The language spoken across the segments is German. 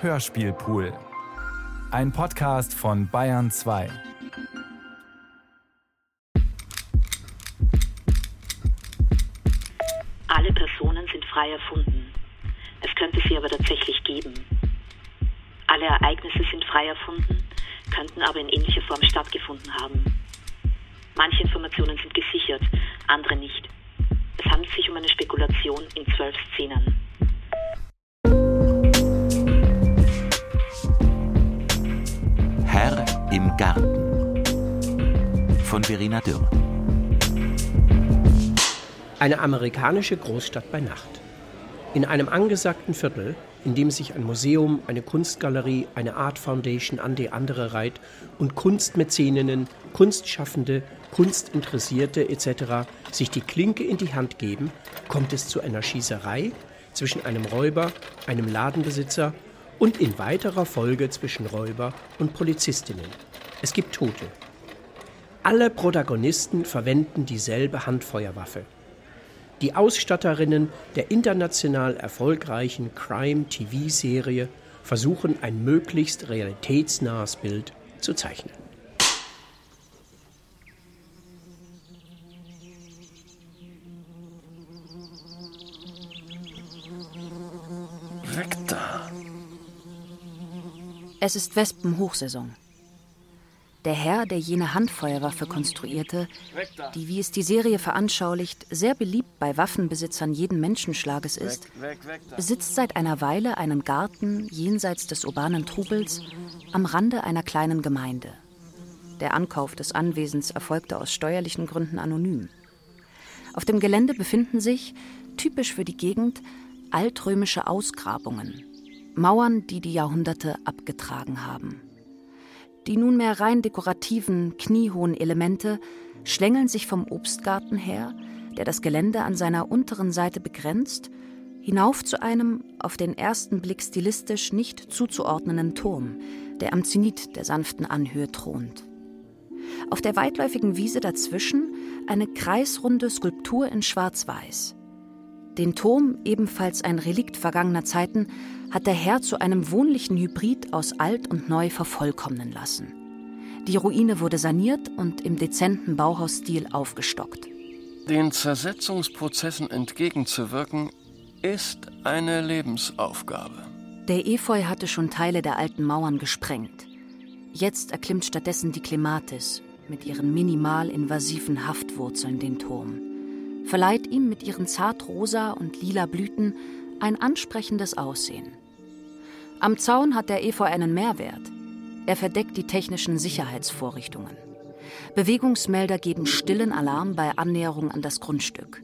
Hörspielpool. Ein Podcast von Bayern 2. Alle Personen sind frei erfunden. Es könnte sie aber tatsächlich geben. Alle Ereignisse sind frei erfunden, könnten aber in ähnlicher Form stattgefunden haben. Manche Informationen sind gesichert, andere nicht. Es handelt sich um eine Spekulation in zwölf Szenen. Von Verena Dürr. Eine amerikanische Großstadt bei Nacht. In einem angesagten Viertel, in dem sich ein Museum, eine Kunstgalerie, eine Art Foundation an die andere reiht und Kunstmäzeninnen, Kunstschaffende, Kunstinteressierte etc. sich die Klinke in die Hand geben, kommt es zu einer Schießerei zwischen einem Räuber, einem Ladenbesitzer und in weiterer Folge zwischen Räuber und Polizistinnen. Es gibt Tote. Alle Protagonisten verwenden dieselbe Handfeuerwaffe. Die Ausstatterinnen der international erfolgreichen Crime-TV-Serie versuchen ein möglichst realitätsnahes Bild zu zeichnen. Weg da. Es ist Wespenhochsaison. Der Herr, der jene Handfeuerwaffe konstruierte, die, wie es die Serie veranschaulicht, sehr beliebt bei Waffenbesitzern jeden Menschenschlages ist, besitzt seit einer Weile einen Garten jenseits des urbanen Trubels am Rande einer kleinen Gemeinde. Der Ankauf des Anwesens erfolgte aus steuerlichen Gründen anonym. Auf dem Gelände befinden sich, typisch für die Gegend, altrömische Ausgrabungen, Mauern, die die Jahrhunderte abgetragen haben. Die nunmehr rein dekorativen, kniehohen Elemente schlängeln sich vom Obstgarten her, der das Gelände an seiner unteren Seite begrenzt, hinauf zu einem auf den ersten Blick stilistisch nicht zuzuordnenden Turm, der am Zenit der sanften Anhöhe thront. Auf der weitläufigen Wiese dazwischen eine kreisrunde Skulptur in Schwarz-Weiß. Den Turm, ebenfalls ein Relikt vergangener Zeiten, hat der Herr zu einem wohnlichen Hybrid aus alt und neu vervollkommnen lassen. Die Ruine wurde saniert und im dezenten Bauhausstil aufgestockt. Den Zersetzungsprozessen entgegenzuwirken, ist eine Lebensaufgabe. Der Efeu hatte schon Teile der alten Mauern gesprengt. Jetzt erklimmt stattdessen die Klematis mit ihren minimal invasiven Haftwurzeln den Turm verleiht ihm mit ihren zartrosa und lila Blüten ein ansprechendes Aussehen. Am Zaun hat der Efeu einen Mehrwert. Er verdeckt die technischen Sicherheitsvorrichtungen. Bewegungsmelder geben stillen Alarm bei Annäherung an das Grundstück.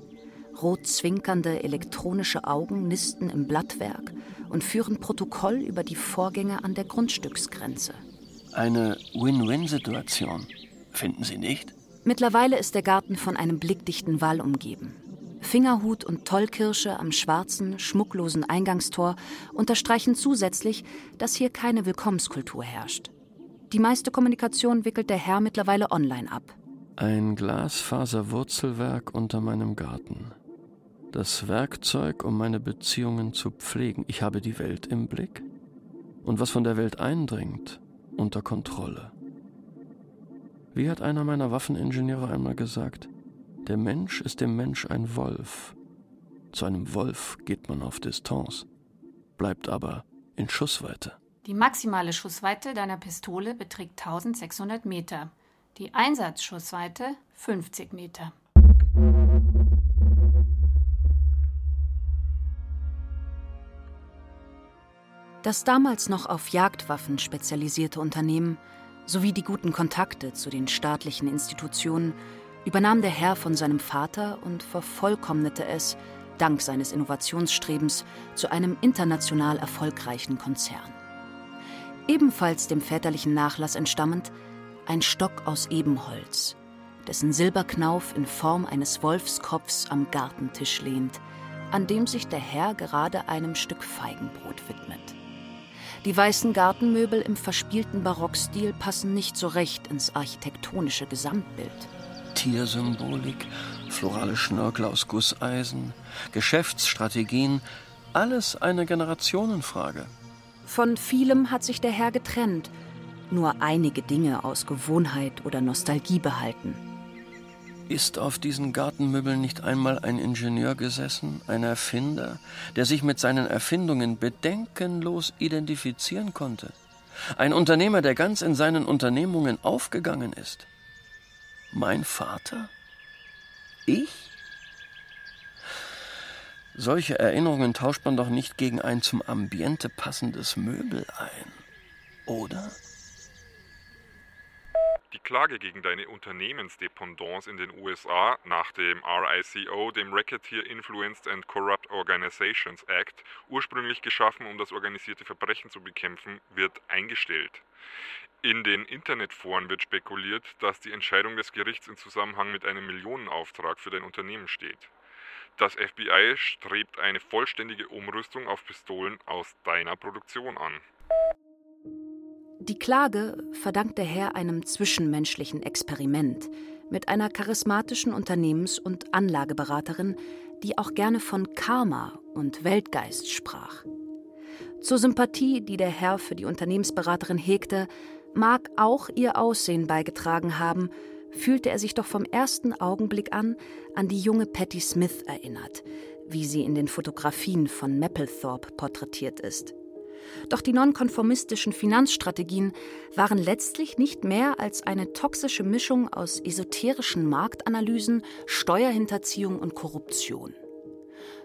Rot zwinkernde elektronische Augen nisten im Blattwerk und führen Protokoll über die Vorgänge an der Grundstücksgrenze. Eine Win-Win-Situation, finden Sie nicht? Mittlerweile ist der Garten von einem blickdichten Wall umgeben. Fingerhut und Tollkirsche am schwarzen, schmucklosen Eingangstor unterstreichen zusätzlich, dass hier keine Willkommenskultur herrscht. Die meiste Kommunikation wickelt der Herr mittlerweile online ab. Ein Glasfaserwurzelwerk unter meinem Garten. Das Werkzeug, um meine Beziehungen zu pflegen. Ich habe die Welt im Blick und was von der Welt eindringt, unter Kontrolle. Wie hat einer meiner Waffeningenieure einmal gesagt, der Mensch ist dem Mensch ein Wolf. Zu einem Wolf geht man auf Distanz, bleibt aber in Schussweite. Die maximale Schussweite deiner Pistole beträgt 1600 Meter, die Einsatzschussweite 50 Meter. Das damals noch auf Jagdwaffen spezialisierte Unternehmen sowie die guten Kontakte zu den staatlichen Institutionen übernahm der Herr von seinem Vater und vervollkommnete es, dank seines Innovationsstrebens, zu einem international erfolgreichen Konzern. Ebenfalls dem väterlichen Nachlass entstammend ein Stock aus Ebenholz, dessen Silberknauf in Form eines Wolfskopfs am Gartentisch lehnt, an dem sich der Herr gerade einem Stück Feigenbrot widmet. Die weißen Gartenmöbel im verspielten Barockstil passen nicht so recht ins architektonische Gesamtbild. Tiersymbolik, florale Schnörkel aus Gusseisen, Geschäftsstrategien, alles eine Generationenfrage. Von vielem hat sich der Herr getrennt, nur einige Dinge aus Gewohnheit oder Nostalgie behalten. Ist auf diesen Gartenmöbeln nicht einmal ein Ingenieur gesessen, ein Erfinder, der sich mit seinen Erfindungen bedenkenlos identifizieren konnte? Ein Unternehmer, der ganz in seinen Unternehmungen aufgegangen ist? Mein Vater? Ich? Solche Erinnerungen tauscht man doch nicht gegen ein zum Ambiente passendes Möbel ein, oder? Die Klage gegen deine Unternehmensdependance in den USA nach dem RICO, dem Racketeer Influenced and Corrupt Organizations Act, ursprünglich geschaffen, um das organisierte Verbrechen zu bekämpfen, wird eingestellt. In den Internetforen wird spekuliert, dass die Entscheidung des Gerichts in Zusammenhang mit einem Millionenauftrag für dein Unternehmen steht. Das FBI strebt eine vollständige Umrüstung auf Pistolen aus deiner Produktion an. Die Klage verdankt der Herr einem zwischenmenschlichen Experiment mit einer charismatischen Unternehmens- und Anlageberaterin, die auch gerne von Karma und Weltgeist sprach. Zur Sympathie, die der Herr für die Unternehmensberaterin hegte, mag auch ihr Aussehen beigetragen haben, fühlte er sich doch vom ersten Augenblick an an die junge Patty Smith erinnert, wie sie in den Fotografien von Mapplethorpe porträtiert ist. Doch die nonkonformistischen Finanzstrategien waren letztlich nicht mehr als eine toxische Mischung aus esoterischen Marktanalysen, Steuerhinterziehung und Korruption.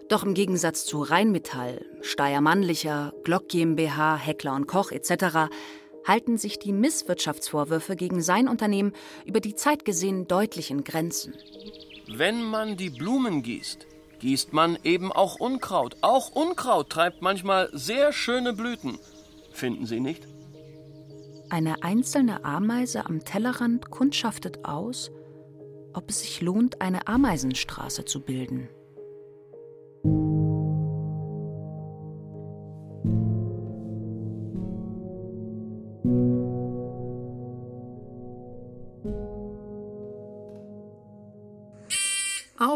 Doch im Gegensatz zu Rheinmetall, Steiermannlicher, Glock GmbH, Heckler und Koch etc. halten sich die Misswirtschaftsvorwürfe gegen sein Unternehmen über die Zeit gesehen deutlich in Grenzen. Wenn man die Blumen gießt, gießt man eben auch Unkraut. Auch Unkraut treibt manchmal sehr schöne Blüten. Finden Sie nicht? Eine einzelne Ameise am Tellerrand kundschaftet aus, ob es sich lohnt, eine Ameisenstraße zu bilden.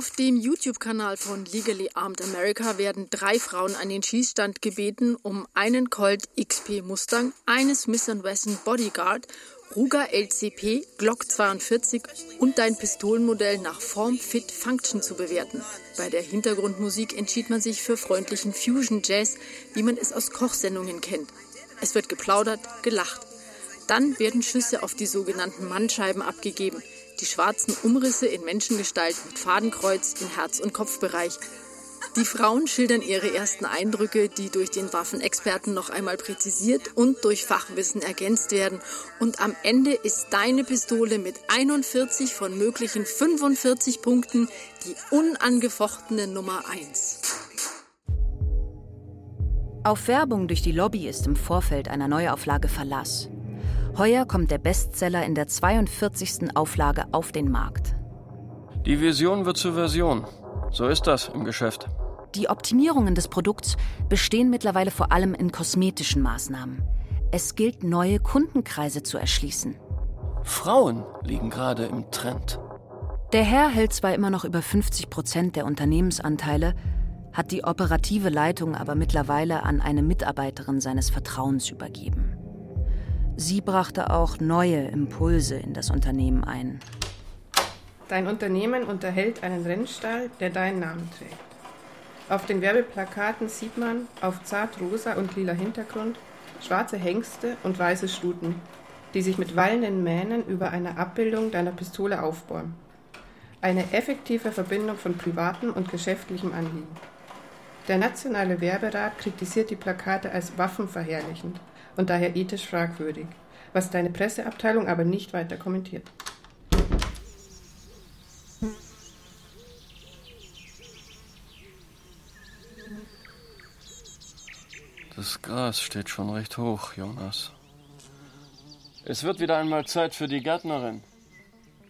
Auf dem YouTube-Kanal von Legally Armed America werden drei Frauen an den Schießstand gebeten, um einen Colt XP Mustang, eine Smith Wesson Bodyguard, Ruger LCP, Glock 42 und dein Pistolenmodell nach Form, Fit, Function zu bewerten. Bei der Hintergrundmusik entschied man sich für freundlichen Fusion Jazz, wie man es aus Kochsendungen kennt. Es wird geplaudert, gelacht. Dann werden Schüsse auf die sogenannten Mannscheiben abgegeben – die schwarzen Umrisse in Menschengestalt mit Fadenkreuz in Herz- und Kopfbereich. Die Frauen schildern ihre ersten Eindrücke, die durch den Waffenexperten noch einmal präzisiert und durch Fachwissen ergänzt werden. Und am Ende ist deine Pistole mit 41 von möglichen 45 Punkten die unangefochtene Nummer 1. Auf Werbung durch die Lobby ist im Vorfeld einer Neuauflage Verlass. Heuer kommt der Bestseller in der 42. Auflage auf den Markt. Die Vision wird zur Version. So ist das im Geschäft. Die Optimierungen des Produkts bestehen mittlerweile vor allem in kosmetischen Maßnahmen. Es gilt, neue Kundenkreise zu erschließen. Frauen liegen gerade im Trend. Der Herr hält zwar immer noch über 50 Prozent der Unternehmensanteile, hat die operative Leitung aber mittlerweile an eine Mitarbeiterin seines Vertrauens übergeben. Sie brachte auch neue Impulse in das Unternehmen ein. Dein Unternehmen unterhält einen Rennstall, der deinen Namen trägt. Auf den Werbeplakaten sieht man auf zartrosa und lila Hintergrund schwarze Hengste und weiße Stuten, die sich mit wallenden Mähnen über eine Abbildung deiner Pistole aufbäumen. Eine effektive Verbindung von privatem und geschäftlichem Anliegen. Der Nationale Werberat kritisiert die Plakate als waffenverherrlichend und daher ethisch fragwürdig, was deine Presseabteilung aber nicht weiter kommentiert. Das Gras steht schon recht hoch, Jonas. Es wird wieder einmal Zeit für die Gärtnerin.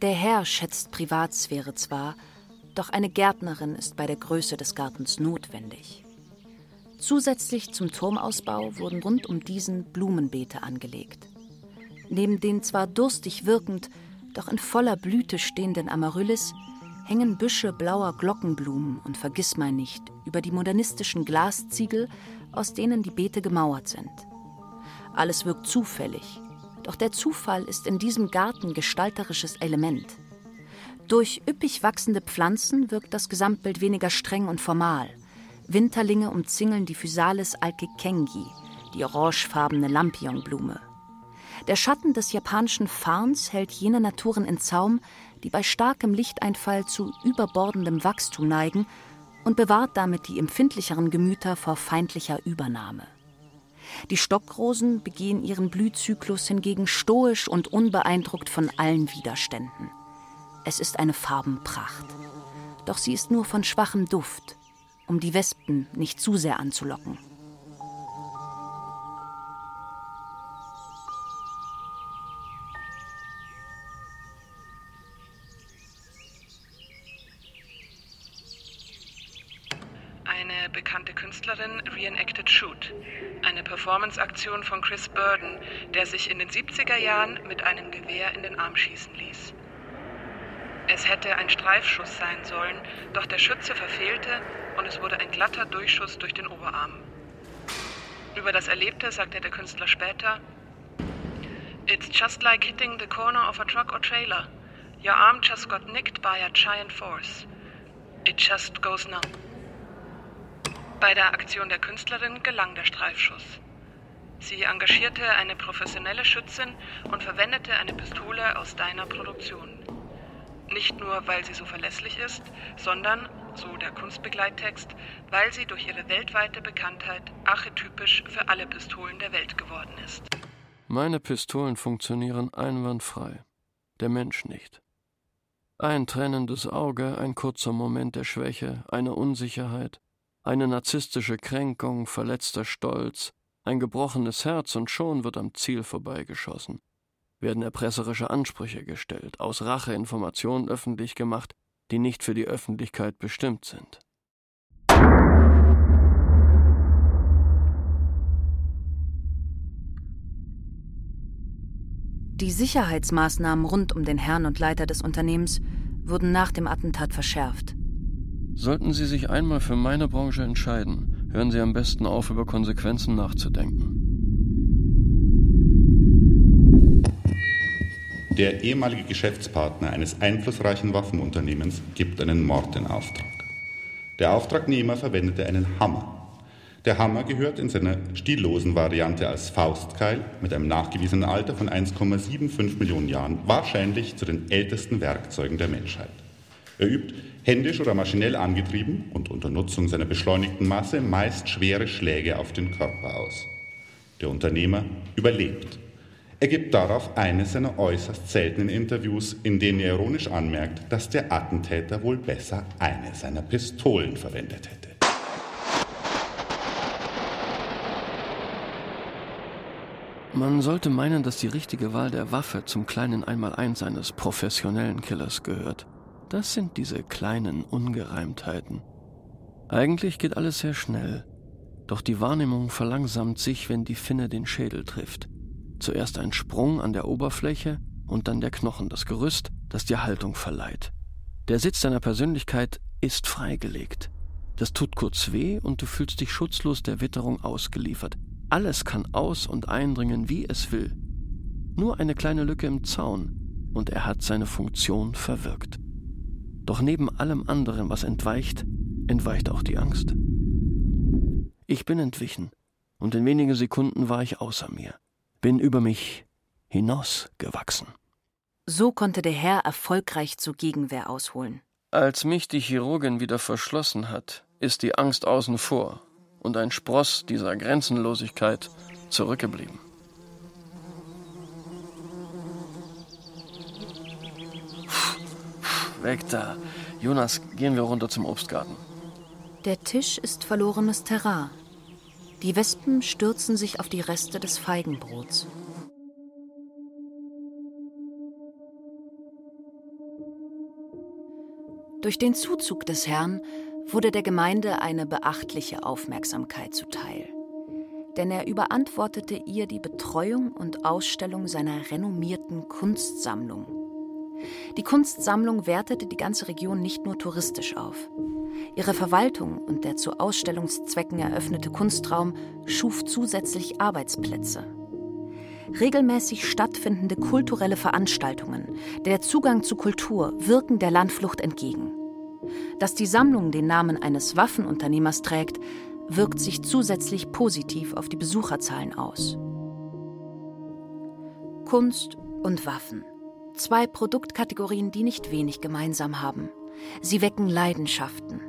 Der Herr schätzt Privatsphäre zwar, doch eine Gärtnerin ist bei der Größe des Gartens notwendig. Zusätzlich zum Turmausbau wurden rund um diesen Blumenbeete angelegt. Neben den zwar durstig wirkend, doch in voller Blüte stehenden Amaryllis hängen Büsche blauer Glockenblumen und Vergissmeinnicht über die modernistischen Glasziegel, aus denen die Beete gemauert sind. Alles wirkt zufällig. Doch der Zufall ist in diesem Garten gestalterisches Element. Durch üppig wachsende Pflanzen wirkt das Gesamtbild weniger streng und formal. Winterlinge umzingeln die Physalis alkekengi, die orangefarbene Lampionblume. Der Schatten des japanischen Farns hält jene Naturen in Zaum, die bei starkem Lichteinfall zu überbordendem Wachstum neigen und bewahrt damit die empfindlicheren Gemüter vor feindlicher Übernahme. Die Stockrosen begehen ihren Blühzyklus hingegen stoisch und unbeeindruckt von allen Widerständen. Es ist eine Farbenpracht. Doch sie ist nur von schwachem Duft, um die Wespen nicht zu sehr anzulocken. bekannte Künstlerin reenacted Shoot, eine Performance-Aktion von Chris Burden, der sich in den 70er Jahren mit einem Gewehr in den Arm schießen ließ. Es hätte ein Streifschuss sein sollen, doch der Schütze verfehlte und es wurde ein glatter Durchschuss durch den Oberarm. Über das Erlebte sagte der Künstler später: It's just like hitting the corner of a truck or trailer. Your arm just got nicked by a giant force. It just goes numb. Bei der Aktion der Künstlerin gelang der Streifschuss. Sie engagierte eine professionelle Schützin und verwendete eine Pistole aus deiner Produktion. Nicht nur, weil sie so verlässlich ist, sondern, so der Kunstbegleittext, weil sie durch ihre weltweite Bekanntheit archetypisch für alle Pistolen der Welt geworden ist. Meine Pistolen funktionieren einwandfrei, der Mensch nicht. Ein trennendes Auge, ein kurzer Moment der Schwäche, eine Unsicherheit, eine narzisstische Kränkung, verletzter Stolz, ein gebrochenes Herz und schon wird am Ziel vorbeigeschossen. Werden erpresserische Ansprüche gestellt, aus Rache Informationen öffentlich gemacht, die nicht für die Öffentlichkeit bestimmt sind. Die Sicherheitsmaßnahmen rund um den Herrn und Leiter des Unternehmens wurden nach dem Attentat verschärft. Sollten Sie sich einmal für meine Branche entscheiden, hören Sie am besten auf, über Konsequenzen nachzudenken. Der ehemalige Geschäftspartner eines einflussreichen Waffenunternehmens gibt einen Mord in Auftrag. Der Auftragnehmer verwendete einen Hammer. Der Hammer gehört in seiner stillosen Variante als Faustkeil mit einem nachgewiesenen Alter von 1,75 Millionen Jahren wahrscheinlich zu den ältesten Werkzeugen der Menschheit. Er übt händisch oder maschinell angetrieben und unter Nutzung seiner beschleunigten Masse meist schwere Schläge auf den Körper aus. Der Unternehmer überlebt. Er gibt darauf eines seiner äußerst seltenen Interviews, in denen er ironisch anmerkt, dass der Attentäter wohl besser eine seiner Pistolen verwendet hätte. Man sollte meinen, dass die richtige Wahl der Waffe zum kleinen Einmaleins eines professionellen Killers gehört. Das sind diese kleinen Ungereimtheiten. Eigentlich geht alles sehr schnell, doch die Wahrnehmung verlangsamt sich, wenn die Finne den Schädel trifft. Zuerst ein Sprung an der Oberfläche und dann der Knochen, das Gerüst, das dir Haltung verleiht. Der Sitz deiner Persönlichkeit ist freigelegt. Das tut kurz weh und du fühlst dich schutzlos der Witterung ausgeliefert. Alles kann aus und eindringen, wie es will. Nur eine kleine Lücke im Zaun und er hat seine Funktion verwirkt. Doch neben allem anderen, was entweicht, entweicht auch die Angst. Ich bin entwichen, und in wenigen Sekunden war ich außer mir, bin über mich hinausgewachsen. So konnte der Herr erfolgreich zur Gegenwehr ausholen. Als mich die Chirurgin wieder verschlossen hat, ist die Angst außen vor und ein Spross dieser Grenzenlosigkeit zurückgeblieben. Weg da. Jonas, gehen wir runter zum Obstgarten. Der Tisch ist verlorenes Terrain. Die Wespen stürzen sich auf die Reste des Feigenbrots. Durch den Zuzug des Herrn wurde der Gemeinde eine beachtliche Aufmerksamkeit zuteil. Denn er überantwortete ihr die Betreuung und Ausstellung seiner renommierten Kunstsammlung die Kunstsammlung wertete die ganze Region nicht nur touristisch auf. Ihre Verwaltung und der zu Ausstellungszwecken eröffnete Kunstraum schuf zusätzlich Arbeitsplätze. Regelmäßig stattfindende kulturelle Veranstaltungen, der Zugang zu Kultur wirken der Landflucht entgegen. Dass die Sammlung den Namen eines Waffenunternehmers trägt, wirkt sich zusätzlich positiv auf die Besucherzahlen aus. Kunst und Waffen. Zwei Produktkategorien, die nicht wenig gemeinsam haben. Sie wecken Leidenschaften.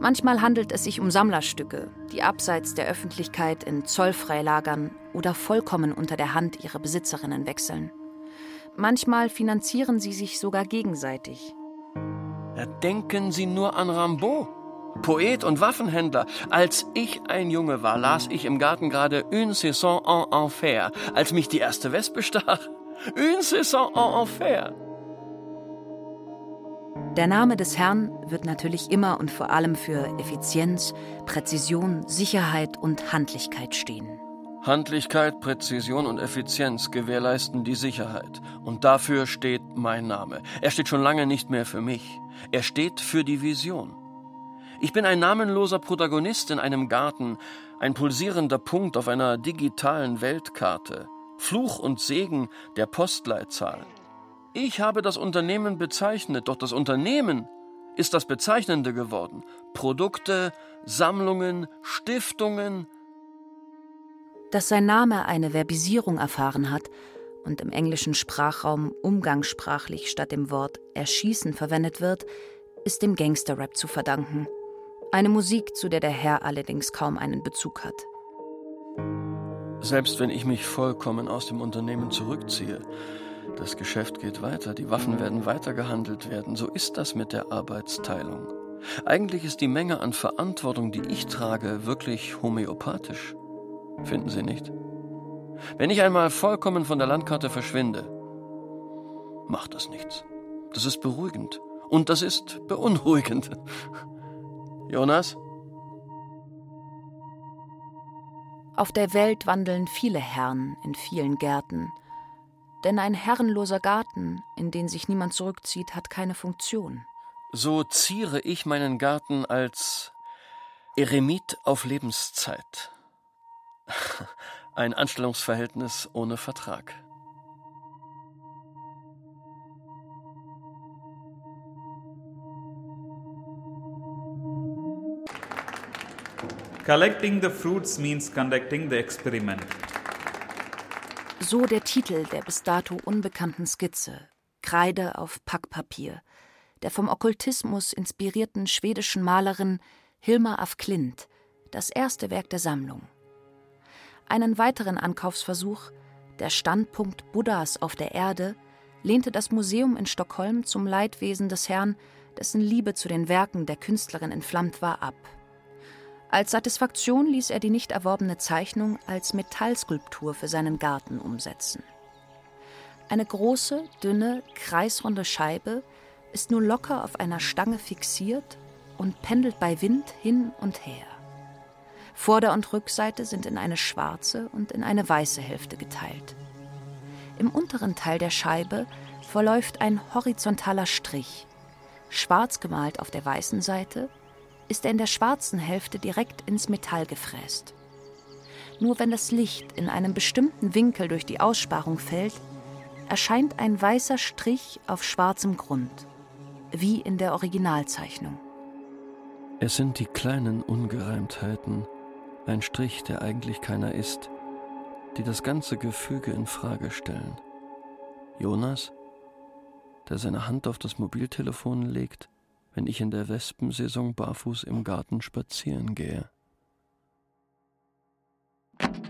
Manchmal handelt es sich um Sammlerstücke, die abseits der Öffentlichkeit in Zollfreilagern oder vollkommen unter der Hand ihrer Besitzerinnen wechseln. Manchmal finanzieren sie sich sogar gegenseitig. Ja, denken Sie nur an Rimbaud. Poet und Waffenhändler. Als ich ein Junge war, las ich im Garten gerade Une Saison en Enfer, als mich die erste Wespe stach. Une Saison en Enfer. Der Name des Herrn wird natürlich immer und vor allem für Effizienz, Präzision, Sicherheit und Handlichkeit stehen. Handlichkeit, Präzision und Effizienz gewährleisten die Sicherheit. Und dafür steht mein Name. Er steht schon lange nicht mehr für mich. Er steht für die Vision. Ich bin ein namenloser Protagonist in einem Garten, ein pulsierender Punkt auf einer digitalen Weltkarte, Fluch und Segen der Postleitzahlen. Ich habe das Unternehmen bezeichnet, doch das Unternehmen ist das Bezeichnende geworden. Produkte, Sammlungen, Stiftungen. Dass sein Name eine Verbisierung erfahren hat und im englischen Sprachraum umgangssprachlich statt dem Wort erschießen verwendet wird, ist dem Gangsterrap zu verdanken. Eine Musik, zu der der Herr allerdings kaum einen Bezug hat. Selbst wenn ich mich vollkommen aus dem Unternehmen zurückziehe, das Geschäft geht weiter, die Waffen werden weitergehandelt werden, so ist das mit der Arbeitsteilung. Eigentlich ist die Menge an Verantwortung, die ich trage, wirklich homöopathisch. Finden Sie nicht? Wenn ich einmal vollkommen von der Landkarte verschwinde, macht das nichts. Das ist beruhigend. Und das ist beunruhigend. Jonas? Auf der Welt wandeln viele Herren in vielen Gärten. Denn ein herrenloser Garten, in den sich niemand zurückzieht, hat keine Funktion. So ziere ich meinen Garten als Eremit auf Lebenszeit. Ein Anstellungsverhältnis ohne Vertrag. Collecting the fruits means conducting the experiment. So der Titel der bis dato unbekannten Skizze, Kreide auf Packpapier, der vom Okkultismus inspirierten schwedischen Malerin Hilma af Klint, das erste Werk der Sammlung. Einen weiteren Ankaufsversuch, der Standpunkt Buddhas auf der Erde, lehnte das Museum in Stockholm zum Leidwesen des Herrn, dessen Liebe zu den Werken der Künstlerin entflammt war, ab. Als Satisfaktion ließ er die nicht erworbene Zeichnung als Metallskulptur für seinen Garten umsetzen. Eine große, dünne, kreisrunde Scheibe ist nur locker auf einer Stange fixiert und pendelt bei Wind hin und her. Vorder- und Rückseite sind in eine schwarze und in eine weiße Hälfte geteilt. Im unteren Teil der Scheibe verläuft ein horizontaler Strich, schwarz gemalt auf der weißen Seite ist er in der schwarzen Hälfte direkt ins Metall gefräst. Nur wenn das Licht in einem bestimmten Winkel durch die Aussparung fällt, erscheint ein weißer Strich auf schwarzem Grund, wie in der Originalzeichnung. Es sind die kleinen Ungereimtheiten, ein Strich, der eigentlich keiner ist, die das ganze Gefüge in Frage stellen. Jonas, der seine Hand auf das Mobiltelefon legt, wenn ich in der Wespensaison barfuß im Garten spazieren gehe.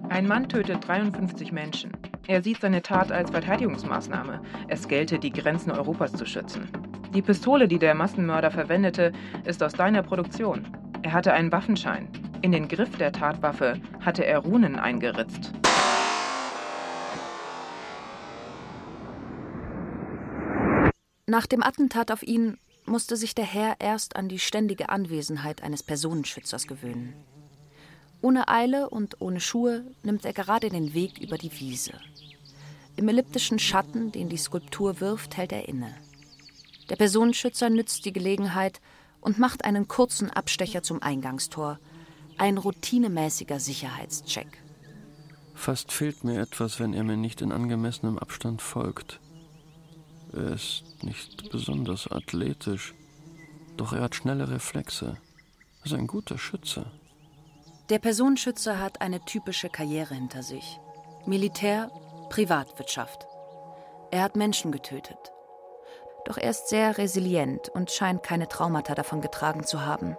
Ein Mann tötet 53 Menschen. Er sieht seine Tat als Verteidigungsmaßnahme. Es gelte, die Grenzen Europas zu schützen. Die Pistole, die der Massenmörder verwendete, ist aus deiner Produktion. Er hatte einen Waffenschein. In den Griff der Tatwaffe hatte er Runen eingeritzt. Nach dem Attentat auf ihn musste sich der Herr erst an die ständige Anwesenheit eines Personenschützers gewöhnen. Ohne Eile und ohne Schuhe nimmt er gerade den Weg über die Wiese. Im elliptischen Schatten, den die Skulptur wirft, hält er inne. Der Personenschützer nützt die Gelegenheit und macht einen kurzen Abstecher zum Eingangstor, ein routinemäßiger Sicherheitscheck. Fast fehlt mir etwas, wenn er mir nicht in angemessenem Abstand folgt. Er ist nicht besonders athletisch, doch er hat schnelle Reflexe. Er ist ein guter Schütze. Der Personenschützer hat eine typische Karriere hinter sich. Militär, Privatwirtschaft. Er hat Menschen getötet. Doch er ist sehr resilient und scheint keine Traumata davon getragen zu haben.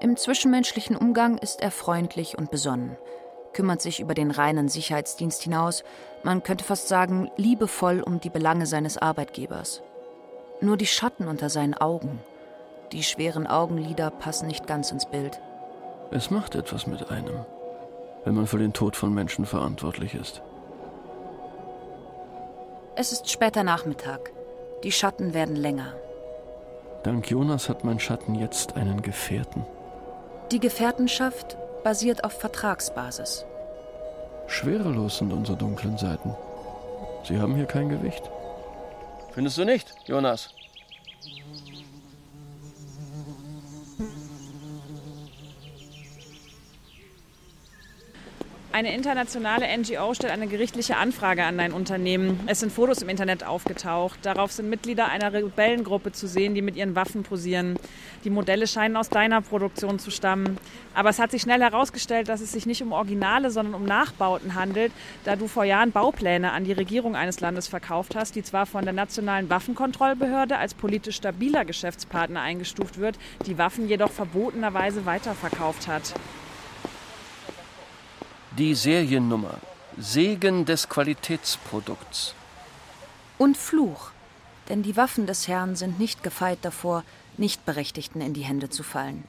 Im zwischenmenschlichen Umgang ist er freundlich und besonnen, kümmert sich über den reinen Sicherheitsdienst hinaus, man könnte fast sagen, liebevoll um die Belange seines Arbeitgebers. Nur die Schatten unter seinen Augen, die schweren Augenlider passen nicht ganz ins Bild. Es macht etwas mit einem, wenn man für den Tod von Menschen verantwortlich ist. Es ist später Nachmittag. Die Schatten werden länger. Dank Jonas hat mein Schatten jetzt einen Gefährten. Die Gefährtenschaft basiert auf Vertragsbasis. Schwerelos sind unsere dunklen Seiten. Sie haben hier kein Gewicht. Findest du nicht, Jonas? Eine internationale NGO stellt eine gerichtliche Anfrage an dein Unternehmen. Es sind Fotos im Internet aufgetaucht. Darauf sind Mitglieder einer Rebellengruppe zu sehen, die mit ihren Waffen posieren. Die Modelle scheinen aus deiner Produktion zu stammen. Aber es hat sich schnell herausgestellt, dass es sich nicht um Originale, sondern um Nachbauten handelt, da du vor Jahren Baupläne an die Regierung eines Landes verkauft hast, die zwar von der Nationalen Waffenkontrollbehörde als politisch stabiler Geschäftspartner eingestuft wird, die Waffen jedoch verbotenerweise weiterverkauft hat. Die Seriennummer. Segen des Qualitätsprodukts. Und Fluch. Denn die Waffen des Herrn sind nicht gefeit davor, Nichtberechtigten in die Hände zu fallen.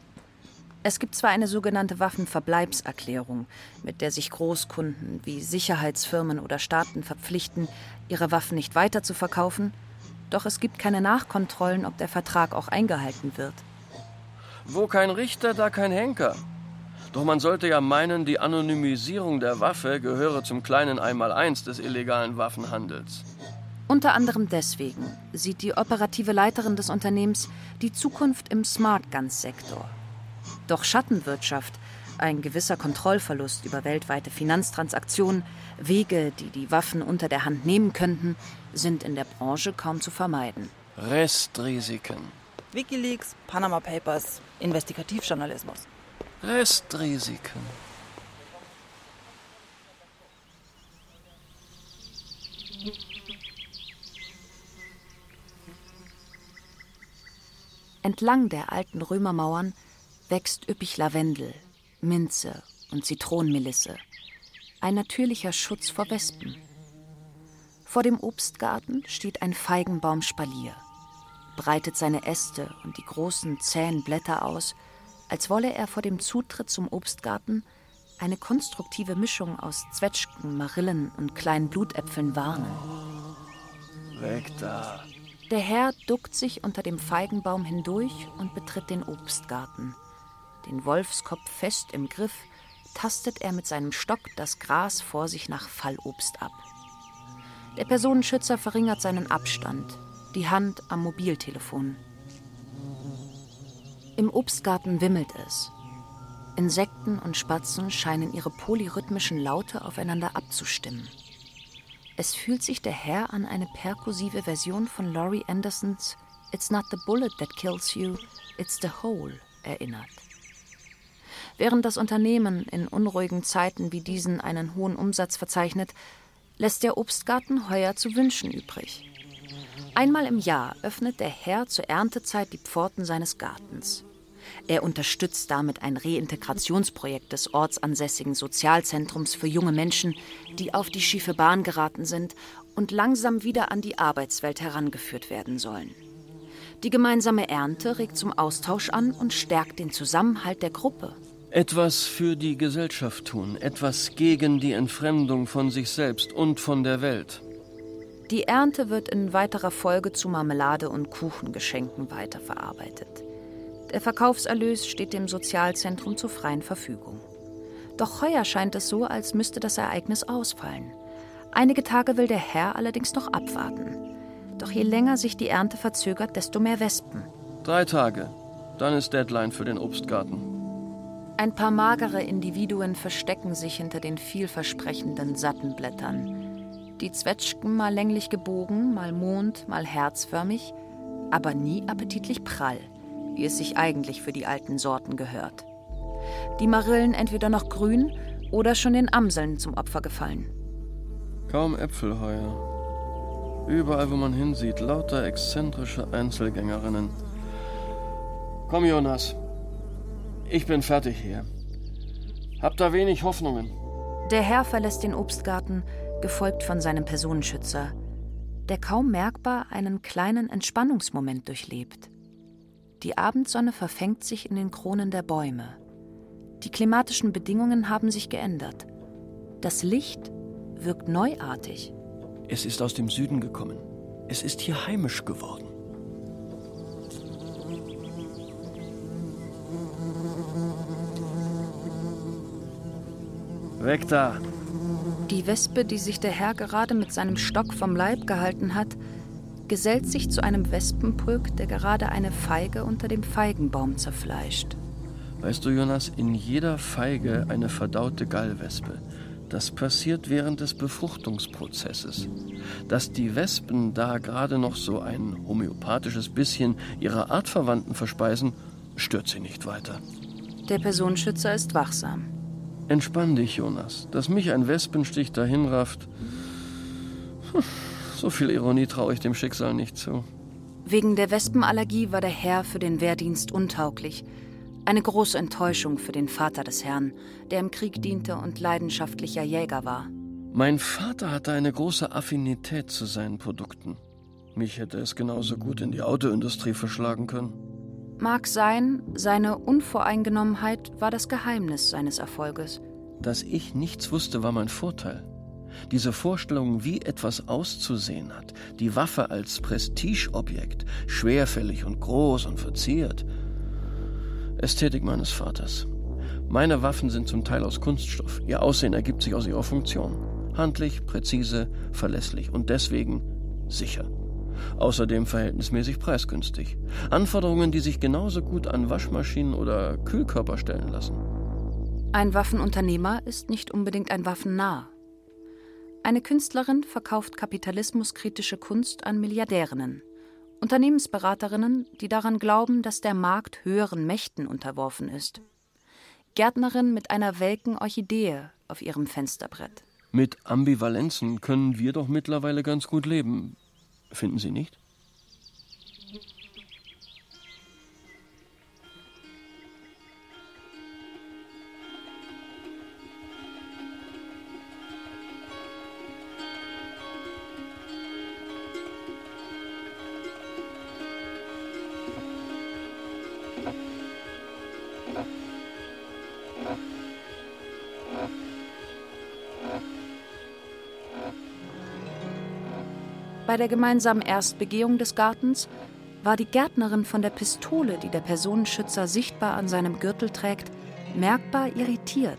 Es gibt zwar eine sogenannte Waffenverbleibserklärung, mit der sich Großkunden wie Sicherheitsfirmen oder Staaten verpflichten, ihre Waffen nicht weiter zu verkaufen, doch es gibt keine Nachkontrollen, ob der Vertrag auch eingehalten wird. Wo kein Richter, da kein Henker. Doch man sollte ja meinen, die Anonymisierung der Waffe gehöre zum kleinen Einmaleins des illegalen Waffenhandels. Unter anderem deswegen sieht die operative Leiterin des Unternehmens die Zukunft im Smart Guns Sektor. Doch Schattenwirtschaft, ein gewisser Kontrollverlust über weltweite Finanztransaktionen, Wege, die die Waffen unter der Hand nehmen könnten, sind in der Branche kaum zu vermeiden. Restrisiken. Wikileaks, Panama Papers, Investigativjournalismus. Restrisiken. Entlang der alten Römermauern wächst üppig Lavendel, Minze und Zitronenmelisse. Ein natürlicher Schutz vor Wespen. Vor dem Obstgarten steht ein Feigenbaumspalier, breitet seine Äste und die großen zähen Blätter aus, als wolle er vor dem Zutritt zum Obstgarten eine konstruktive Mischung aus Zwetschgen, Marillen und kleinen Blutäpfeln warnen. Weg da. Der Herr duckt sich unter dem Feigenbaum hindurch und betritt den Obstgarten. Den Wolfskopf fest im Griff, tastet er mit seinem Stock das Gras vor sich nach Fallobst ab. Der Personenschützer verringert seinen Abstand, die Hand am Mobiltelefon. Im Obstgarten wimmelt es. Insekten und Spatzen scheinen ihre polyrhythmischen Laute aufeinander abzustimmen. Es fühlt sich der Herr an eine perkussive Version von Laurie Andersons It's not the bullet that kills you, it's the hole erinnert. Während das Unternehmen in unruhigen Zeiten wie diesen einen hohen Umsatz verzeichnet, lässt der Obstgarten heuer zu wünschen übrig. Einmal im Jahr öffnet der Herr zur Erntezeit die Pforten seines Gartens. Er unterstützt damit ein Reintegrationsprojekt des ortsansässigen Sozialzentrums für junge Menschen, die auf die schiefe Bahn geraten sind und langsam wieder an die Arbeitswelt herangeführt werden sollen. Die gemeinsame Ernte regt zum Austausch an und stärkt den Zusammenhalt der Gruppe. Etwas für die Gesellschaft tun, etwas gegen die Entfremdung von sich selbst und von der Welt. Die Ernte wird in weiterer Folge zu Marmelade und Kuchengeschenken weiterverarbeitet. Der Verkaufserlös steht dem Sozialzentrum zur freien Verfügung. Doch heuer scheint es so, als müsste das Ereignis ausfallen. Einige Tage will der Herr allerdings noch abwarten. Doch je länger sich die Ernte verzögert, desto mehr Wespen. Drei Tage. Dann ist Deadline für den Obstgarten. Ein paar magere Individuen verstecken sich hinter den vielversprechenden satten Blättern. Die Zwetschgen mal länglich gebogen, mal mond, mal herzförmig, aber nie appetitlich prall, wie es sich eigentlich für die alten Sorten gehört. Die Marillen entweder noch grün oder schon den Amseln zum Opfer gefallen. Kaum Äpfel heuer. Überall, wo man hinsieht, lauter exzentrische Einzelgängerinnen. Komm, Jonas. Ich bin fertig hier. Hab da wenig Hoffnungen. Der Herr verlässt den Obstgarten, gefolgt von seinem Personenschützer, der kaum merkbar einen kleinen Entspannungsmoment durchlebt. Die Abendsonne verfängt sich in den Kronen der Bäume. Die klimatischen Bedingungen haben sich geändert. Das Licht wirkt neuartig. Es ist aus dem Süden gekommen. Es ist hier heimisch geworden. Weg da! Die Wespe, die sich der Herr gerade mit seinem Stock vom Leib gehalten hat, gesellt sich zu einem Wespenpulk, der gerade eine Feige unter dem Feigenbaum zerfleischt. Weißt du, Jonas, in jeder Feige eine verdaute Gallwespe. Das passiert während des Befruchtungsprozesses. Dass die Wespen da gerade noch so ein homöopathisches bisschen ihrer Artverwandten verspeisen, stört sie nicht weiter. Der Personenschützer ist wachsam. Entspann dich, Jonas. Dass mich ein Wespenstich dahin rafft. Hm, so viel Ironie traue ich dem Schicksal nicht zu. Wegen der Wespenallergie war der Herr für den Wehrdienst untauglich. Eine große Enttäuschung für den Vater des Herrn, der im Krieg diente und leidenschaftlicher Jäger war. Mein Vater hatte eine große Affinität zu seinen Produkten. Mich hätte es genauso gut in die Autoindustrie verschlagen können. Mag sein, seine Unvoreingenommenheit war das Geheimnis seines Erfolges. Dass ich nichts wusste, war mein Vorteil. Diese Vorstellung, wie etwas auszusehen hat, die Waffe als Prestigeobjekt, schwerfällig und groß und verziert. Ästhetik meines Vaters. Meine Waffen sind zum Teil aus Kunststoff. Ihr Aussehen ergibt sich aus ihrer Funktion. Handlich, präzise, verlässlich und deswegen sicher. Außerdem verhältnismäßig preisgünstig. Anforderungen, die sich genauso gut an Waschmaschinen oder Kühlkörper stellen lassen. Ein Waffenunternehmer ist nicht unbedingt ein Waffennah. Eine Künstlerin verkauft kapitalismuskritische Kunst an Milliardärinnen. Unternehmensberaterinnen, die daran glauben, dass der Markt höheren Mächten unterworfen ist. Gärtnerin mit einer welken Orchidee auf ihrem Fensterbrett. Mit Ambivalenzen können wir doch mittlerweile ganz gut leben. Finden Sie nicht? Bei der gemeinsamen Erstbegehung des Gartens war die Gärtnerin von der Pistole, die der Personenschützer sichtbar an seinem Gürtel trägt, merkbar irritiert.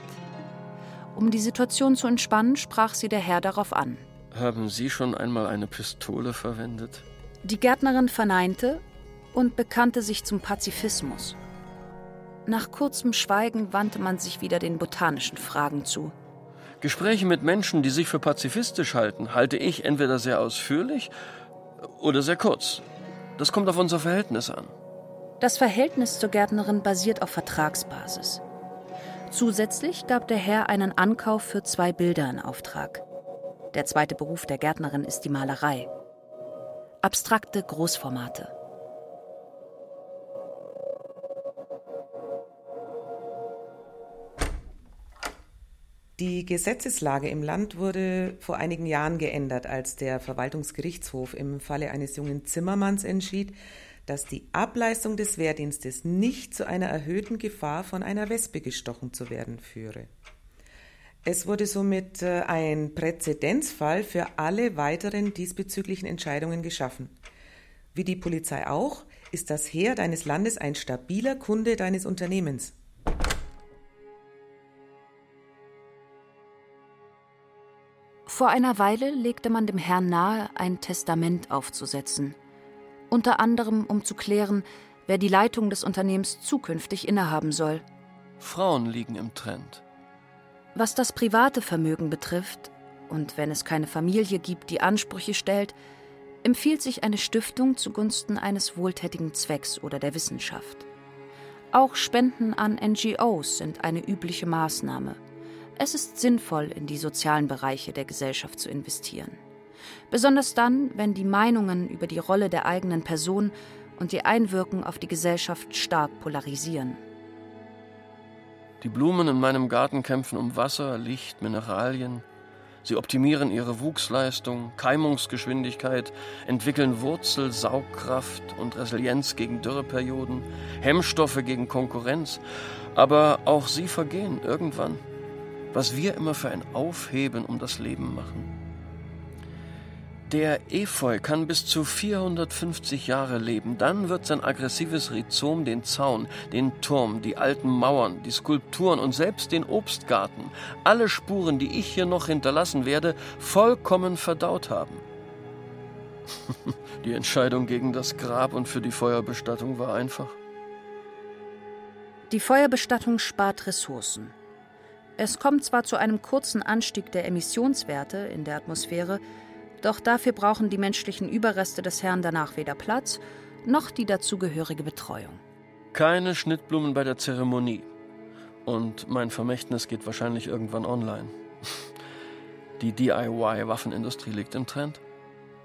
Um die Situation zu entspannen, sprach sie der Herr darauf an. Haben Sie schon einmal eine Pistole verwendet? Die Gärtnerin verneinte und bekannte sich zum Pazifismus. Nach kurzem Schweigen wandte man sich wieder den botanischen Fragen zu. Gespräche mit Menschen, die sich für pazifistisch halten, halte ich entweder sehr ausführlich oder sehr kurz. Das kommt auf unser Verhältnis an. Das Verhältnis zur Gärtnerin basiert auf Vertragsbasis. Zusätzlich gab der Herr einen Ankauf für zwei Bilder in Auftrag. Der zweite Beruf der Gärtnerin ist die Malerei. Abstrakte Großformate. Die Gesetzeslage im Land wurde vor einigen Jahren geändert, als der Verwaltungsgerichtshof im Falle eines jungen Zimmermanns entschied, dass die Ableistung des Wehrdienstes nicht zu einer erhöhten Gefahr von einer Wespe gestochen zu werden führe. Es wurde somit äh, ein Präzedenzfall für alle weiteren diesbezüglichen Entscheidungen geschaffen. Wie die Polizei auch, ist das Heer deines Landes ein stabiler Kunde deines Unternehmens. Vor einer Weile legte man dem Herrn nahe, ein Testament aufzusetzen. Unter anderem, um zu klären, wer die Leitung des Unternehmens zukünftig innehaben soll. Frauen liegen im Trend. Was das private Vermögen betrifft, und wenn es keine Familie gibt, die Ansprüche stellt, empfiehlt sich eine Stiftung zugunsten eines wohltätigen Zwecks oder der Wissenschaft. Auch Spenden an NGOs sind eine übliche Maßnahme. Es ist sinnvoll, in die sozialen Bereiche der Gesellschaft zu investieren. Besonders dann, wenn die Meinungen über die Rolle der eigenen Person und ihr Einwirken auf die Gesellschaft stark polarisieren. Die Blumen in meinem Garten kämpfen um Wasser, Licht, Mineralien. Sie optimieren ihre Wuchsleistung, Keimungsgeschwindigkeit, entwickeln Wurzel, Saugkraft und Resilienz gegen Dürreperioden, Hemmstoffe gegen Konkurrenz. Aber auch sie vergehen irgendwann. Was wir immer für ein Aufheben um das Leben machen. Der Efeu kann bis zu 450 Jahre leben. Dann wird sein aggressives Rhizom den Zaun, den Turm, die alten Mauern, die Skulpturen und selbst den Obstgarten, alle Spuren, die ich hier noch hinterlassen werde, vollkommen verdaut haben. die Entscheidung gegen das Grab und für die Feuerbestattung war einfach. Die Feuerbestattung spart Ressourcen. Es kommt zwar zu einem kurzen Anstieg der Emissionswerte in der Atmosphäre, doch dafür brauchen die menschlichen Überreste des Herrn danach weder Platz noch die dazugehörige Betreuung. Keine Schnittblumen bei der Zeremonie. Und mein Vermächtnis geht wahrscheinlich irgendwann online. Die DIY-Waffenindustrie liegt im Trend.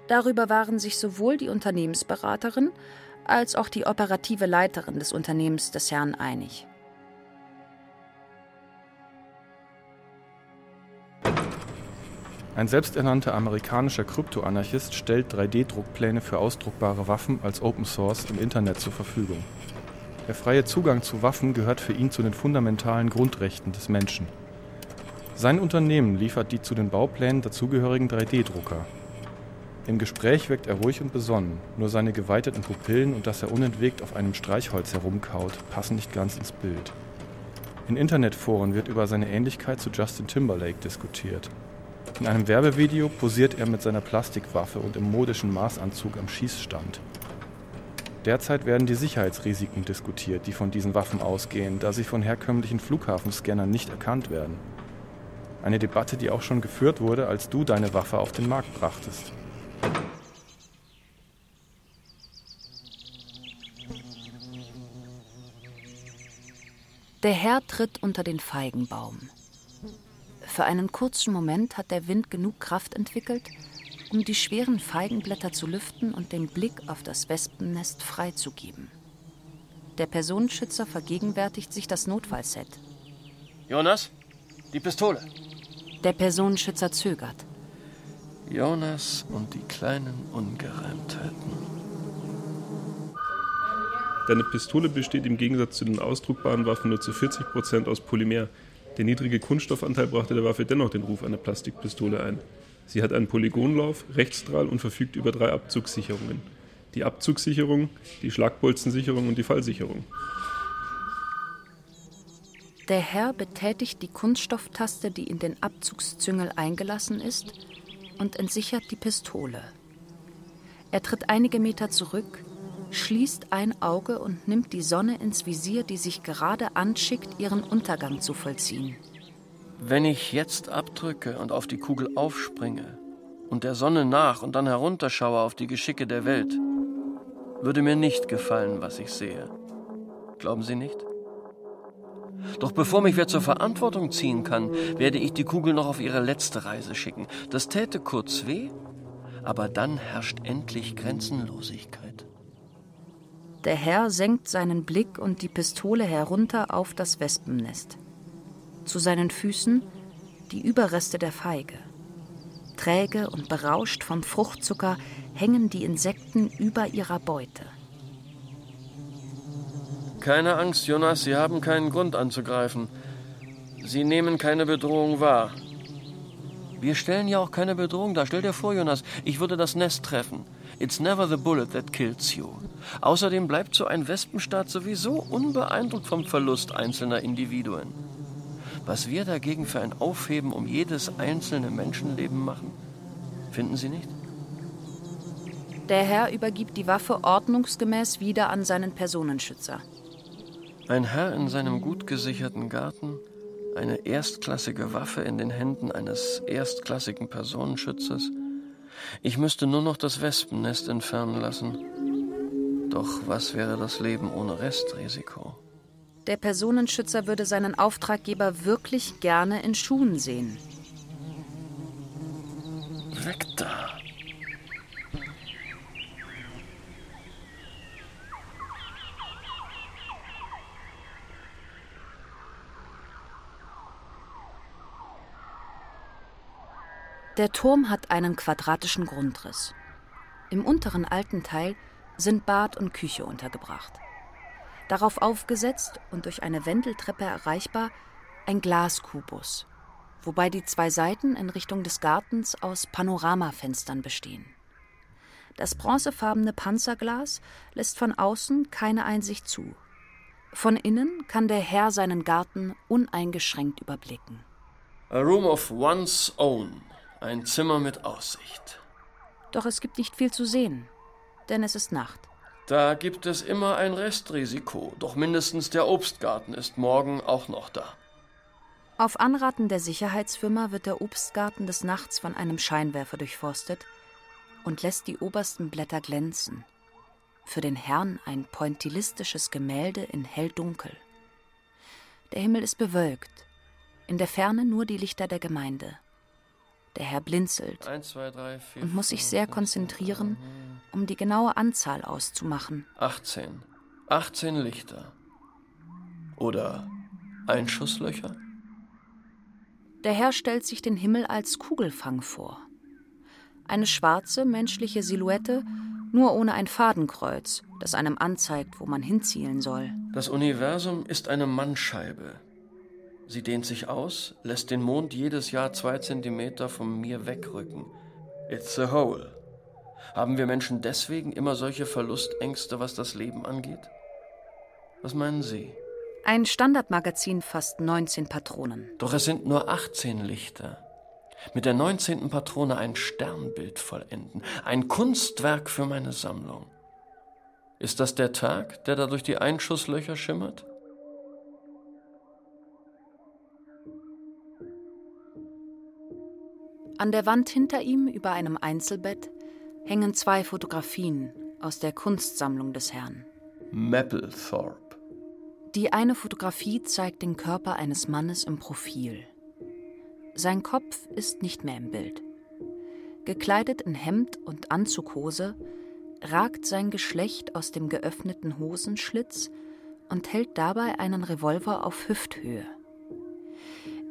Darüber waren sich sowohl die Unternehmensberaterin als auch die operative Leiterin des Unternehmens des Herrn einig. Ein selbsternannter amerikanischer Kryptoanarchist stellt 3D-Druckpläne für ausdruckbare Waffen als Open Source im Internet zur Verfügung. Der freie Zugang zu Waffen gehört für ihn zu den fundamentalen Grundrechten des Menschen. Sein Unternehmen liefert die zu den Bauplänen dazugehörigen 3D-Drucker. Im Gespräch wirkt er ruhig und besonnen, nur seine geweiteten Pupillen und dass er unentwegt auf einem Streichholz herumkaut, passen nicht ganz ins Bild. In Internetforen wird über seine Ähnlichkeit zu Justin Timberlake diskutiert. In einem Werbevideo posiert er mit seiner Plastikwaffe und im modischen Maßanzug am Schießstand. Derzeit werden die Sicherheitsrisiken diskutiert, die von diesen Waffen ausgehen, da sie von herkömmlichen Flughafenscannern nicht erkannt werden. Eine Debatte, die auch schon geführt wurde, als du deine Waffe auf den Markt brachtest. Der Herr tritt unter den Feigenbaum. Für einen kurzen Moment hat der Wind genug Kraft entwickelt, um die schweren Feigenblätter zu lüften und den Blick auf das Wespennest freizugeben. Der Personenschützer vergegenwärtigt sich das Notfallset. Jonas, die Pistole. Der Personenschützer zögert. Jonas und die kleinen Ungereimtheiten. Deine Pistole besteht im Gegensatz zu den ausdruckbaren Waffen nur zu 40% aus Polymer. Der niedrige Kunststoffanteil brachte der Waffe dennoch den Ruf einer Plastikpistole ein. Sie hat einen Polygonlauf, Rechtsstrahl und verfügt über drei Abzugssicherungen. Die Abzugssicherung, die Schlagbolzensicherung und die Fallsicherung. Der Herr betätigt die Kunststofftaste, die in den Abzugszüngel eingelassen ist, und entsichert die Pistole. Er tritt einige Meter zurück, schließt ein Auge und nimmt die Sonne ins Visier, die sich gerade anschickt, ihren Untergang zu vollziehen. Wenn ich jetzt abdrücke und auf die Kugel aufspringe und der Sonne nach und dann herunterschaue auf die Geschicke der Welt, würde mir nicht gefallen, was ich sehe. Glauben Sie nicht? Doch bevor mich wer zur Verantwortung ziehen kann, werde ich die Kugel noch auf ihre letzte Reise schicken. Das täte kurz weh, aber dann herrscht endlich Grenzenlosigkeit. Der Herr senkt seinen Blick und die Pistole herunter auf das Wespennest. Zu seinen Füßen die Überreste der Feige. Träge und berauscht vom Fruchtzucker hängen die Insekten über ihrer Beute. Keine Angst, Jonas, Sie haben keinen Grund anzugreifen. Sie nehmen keine Bedrohung wahr. Wir stellen ja auch keine Bedrohung dar. Stell dir vor, Jonas, ich würde das Nest treffen. It's never the bullet that kills you. Außerdem bleibt so ein Wespenstaat sowieso unbeeindruckt vom Verlust einzelner Individuen. Was wir dagegen für ein Aufheben um jedes einzelne Menschenleben machen, finden Sie nicht? Der Herr übergibt die Waffe ordnungsgemäß wieder an seinen Personenschützer. Ein Herr in seinem gut gesicherten Garten, eine erstklassige Waffe in den Händen eines erstklassigen Personenschützers. Ich müsste nur noch das Wespennest entfernen lassen. Doch was wäre das Leben ohne Restrisiko? Der Personenschützer würde seinen Auftraggeber wirklich gerne in Schuhen sehen. Weg da! Der Turm hat einen quadratischen Grundriss. Im unteren alten Teil sind Bad und Küche untergebracht. Darauf aufgesetzt und durch eine Wendeltreppe erreichbar ein Glaskubus, wobei die zwei Seiten in Richtung des Gartens aus Panoramafenstern bestehen. Das bronzefarbene Panzerglas lässt von außen keine Einsicht zu. Von innen kann der Herr seinen Garten uneingeschränkt überblicken. A room of one's own, ein Zimmer mit Aussicht. Doch es gibt nicht viel zu sehen, denn es ist Nacht. Da gibt es immer ein Restrisiko, doch mindestens der Obstgarten ist morgen auch noch da. Auf Anraten der Sicherheitsfirma wird der Obstgarten des Nachts von einem Scheinwerfer durchforstet und lässt die obersten Blätter glänzen. Für den Herrn ein pointillistisches Gemälde in helldunkel. Der Himmel ist bewölkt, in der Ferne nur die Lichter der Gemeinde. Der Herr blinzelt und muss sich sehr konzentrieren, um die genaue Anzahl auszumachen. 18. 18 Lichter. Oder Einschusslöcher? Der Herr stellt sich den Himmel als Kugelfang vor. Eine schwarze menschliche Silhouette, nur ohne ein Fadenkreuz, das einem anzeigt, wo man hinzielen soll. Das Universum ist eine Mannscheibe. Sie dehnt sich aus, lässt den Mond jedes Jahr zwei Zentimeter von mir wegrücken. It's a hole. Haben wir Menschen deswegen immer solche Verlustängste, was das Leben angeht? Was meinen Sie? Ein Standardmagazin fasst 19 Patronen. Doch es sind nur 18 Lichter. Mit der 19. Patrone ein Sternbild vollenden, ein Kunstwerk für meine Sammlung. Ist das der Tag, der da durch die Einschusslöcher schimmert? An der Wand hinter ihm, über einem Einzelbett, hängen zwei Fotografien aus der Kunstsammlung des Herrn. Mapplethorpe. Die eine Fotografie zeigt den Körper eines Mannes im Profil. Sein Kopf ist nicht mehr im Bild. Gekleidet in Hemd und Anzughose ragt sein Geschlecht aus dem geöffneten Hosenschlitz und hält dabei einen Revolver auf Hüfthöhe.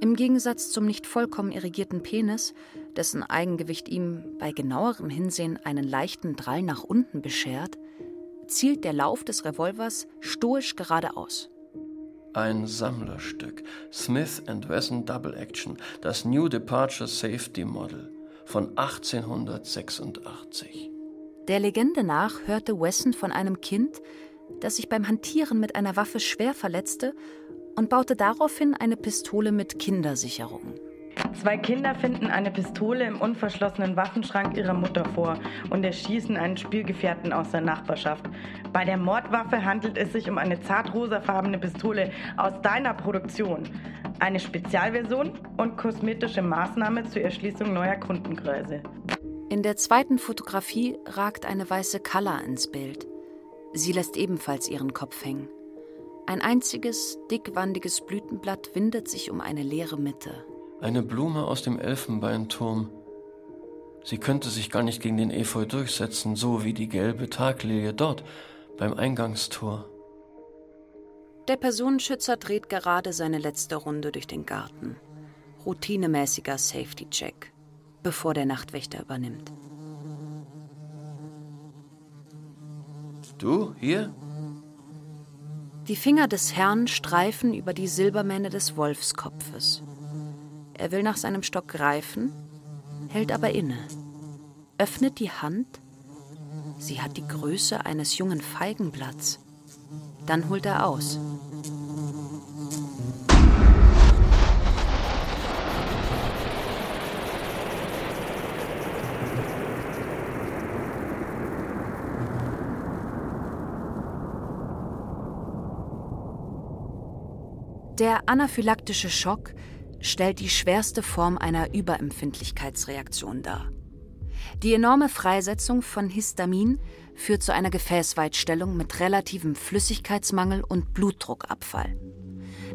Im Gegensatz zum nicht vollkommen irrigierten Penis, dessen Eigengewicht ihm bei genauerem Hinsehen einen leichten Drall nach unten beschert, zielt der Lauf des Revolvers stoisch geradeaus. Ein Sammlerstück. Smith Wesson Double Action. Das New Departure Safety Model von 1886. Der Legende nach hörte Wesson von einem Kind, das sich beim Hantieren mit einer Waffe schwer verletzte und baute daraufhin eine Pistole mit Kindersicherung. Zwei Kinder finden eine Pistole im unverschlossenen Waffenschrank ihrer Mutter vor und erschießen einen Spielgefährten aus der Nachbarschaft. Bei der Mordwaffe handelt es sich um eine zartrosafarbene Pistole aus deiner Produktion. Eine Spezialversion und kosmetische Maßnahme zur Erschließung neuer Kundenkreise. In der zweiten Fotografie ragt eine weiße Kalla ins Bild. Sie lässt ebenfalls ihren Kopf hängen. Ein einziges, dickwandiges Blütenblatt windet sich um eine leere Mitte. Eine Blume aus dem Elfenbeinturm. Sie könnte sich gar nicht gegen den Efeu durchsetzen, so wie die gelbe Taglilie dort beim Eingangstor. Der Personenschützer dreht gerade seine letzte Runde durch den Garten. Routinemäßiger Safety-Check, bevor der Nachtwächter übernimmt. Du hier? Die Finger des Herrn streifen über die Silbermähne des Wolfskopfes. Er will nach seinem Stock greifen, hält aber inne, öffnet die Hand. Sie hat die Größe eines jungen Feigenblatts. Dann holt er aus. Der anaphylaktische Schock stellt die schwerste Form einer Überempfindlichkeitsreaktion dar. Die enorme Freisetzung von Histamin führt zu einer Gefäßweitstellung mit relativem Flüssigkeitsmangel und Blutdruckabfall.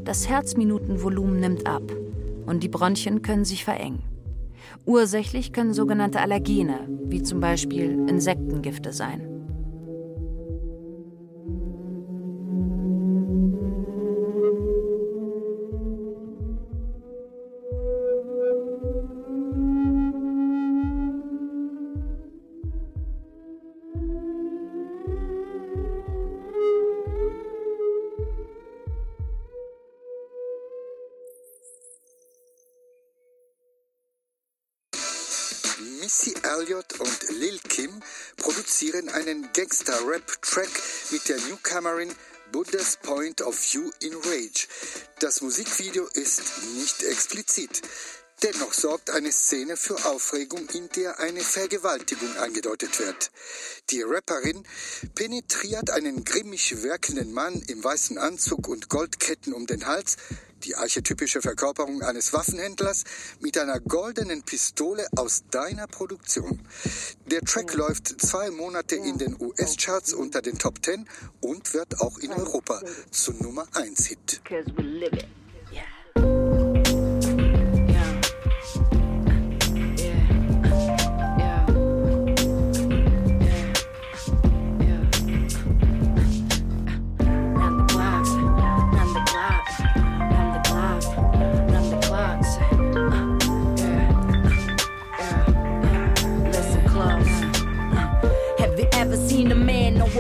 Das Herzminutenvolumen nimmt ab und die Bronchien können sich verengen. Ursächlich können sogenannte Allergene, wie zum Beispiel Insektengifte sein. Gangster-Rap-Track mit der Newcomerin Buddha's Point of View in Rage. Das Musikvideo ist nicht explizit. Dennoch sorgt eine Szene für Aufregung, in der eine Vergewaltigung angedeutet wird. Die Rapperin penetriert einen grimmig wirkenden Mann im weißen Anzug und Goldketten um den Hals, die archetypische Verkörperung eines Waffenhändlers, mit einer goldenen Pistole aus deiner Produktion. Der Track läuft zwei Monate in den US-Charts unter den Top Ten und wird auch in Europa zu Nummer 1 Hit.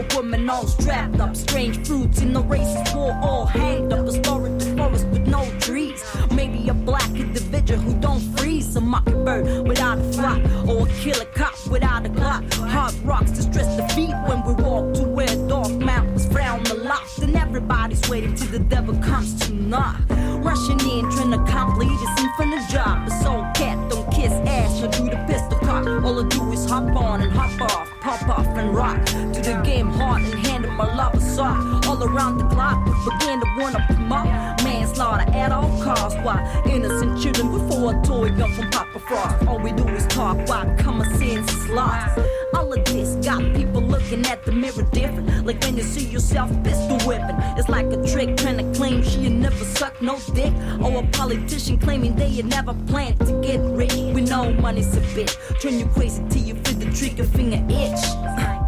A woman all strapped up? Strange fruits in the racist war all hanged up. A story the forest with no trees. Maybe a black individual who don't freeze. A mockingbird without a flock. Or a killer cop without a clock. Hard rocks to stress the feet when we walk to where dark mountains frown the loft. And everybody's waiting till the devil comes to knock. Rushing in, trying to complete this infinite job. A soul cat don't kiss ass, or do the pistol cock. All I do is hop on and hop off and rock. To the game hard and handle my love a sock. All around the clock, Began to up them up. At all costs. Why innocent children before a toy gun from Papa Frost. All we do is talk while common sense is lost. All of this got people looking at the mirror different. Like when you see yourself pistol whipping. It's like a trick trying to claim she never sucked no dick. Or a politician claiming they had never planned to get rich. We know money's a bitch. Turn you crazy till you feel the trigger finger itch.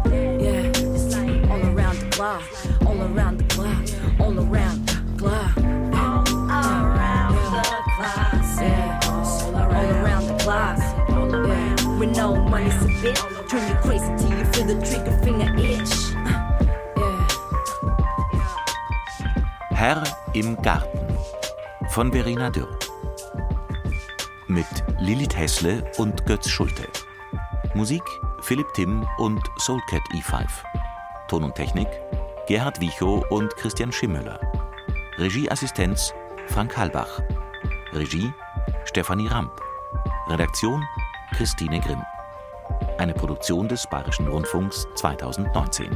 Money's a bitch. Turn you crazy till you feel the trigger finger itch. Herr im Garten von Verena Dürr. Mit Lilith Hessle und Götz Schulte. Musik Philipp Timm und Soulcat E5. Ton und Technik Gerhard Wichow und Christian Schimmöller. Regieassistenz Frank Halbach. Regie Stefanie Ramp. Redaktion Christine Grimm. Eine Produktion des Bayerischen Rundfunks 2019.